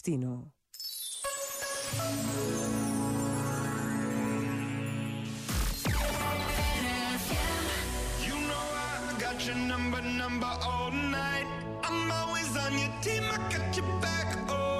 destino. Your number, number all night. I'm always on your team, I got your back, alright.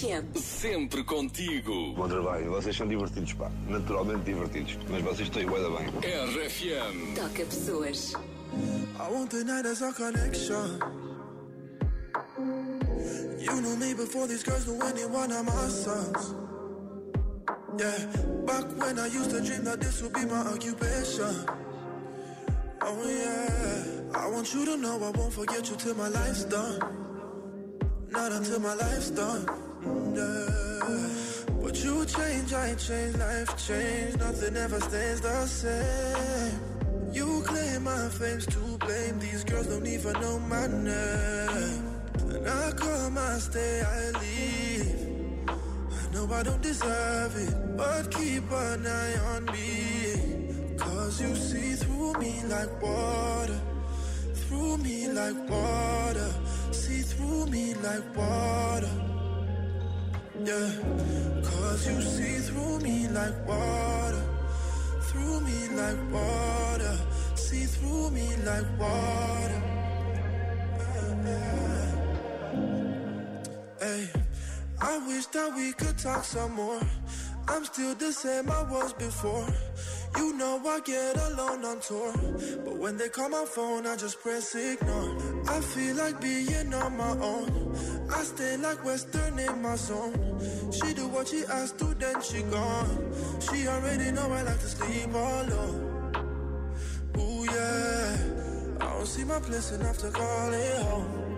RFM. Sempre contigo. Bom trabalho, vocês são divertidos, pá. Naturalmente divertidos. Mas vocês estão igual da bem. RFM. Toca pessoas. I want the night as our connection. You knew me before these girls knew anyone of my sons. Yeah, back when I used to dream that this would be my occupation. Oh yeah, I want you to know I won't forget you till my life's done. Not until my life's done. But you change, I change, life change. Nothing ever stays the same. You claim my fame's to blame. These girls don't even know my name. And I come, I stay, I leave. I know I don't deserve it, but keep an eye on me. Cause you see through me like water. Through me like water. See through me like water. Yeah. Cause you see through me like water. Through me like water. See through me like water. Hey, I wish that we could talk some more. I'm still the same I was before. You know I get alone on tour. But when they call my phone, I just press ignore. I feel like being on my own. I stay like Western in my zone. She do what she asked to, then she gone. She already know I like to sleep alone. Ooh yeah, I don't see my place enough to call it home.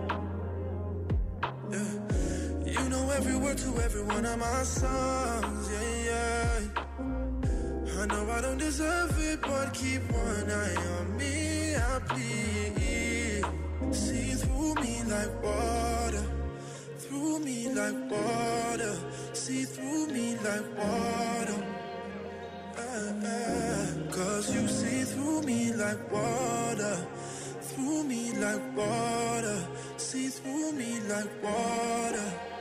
Yeah. You know every word to every one of my songs, deserve it, but keep one eye on me, I plead. See through me like water, through me like water, see through me like water. Ah, ah. Cause you see through me like water, through me like water, see through me like water.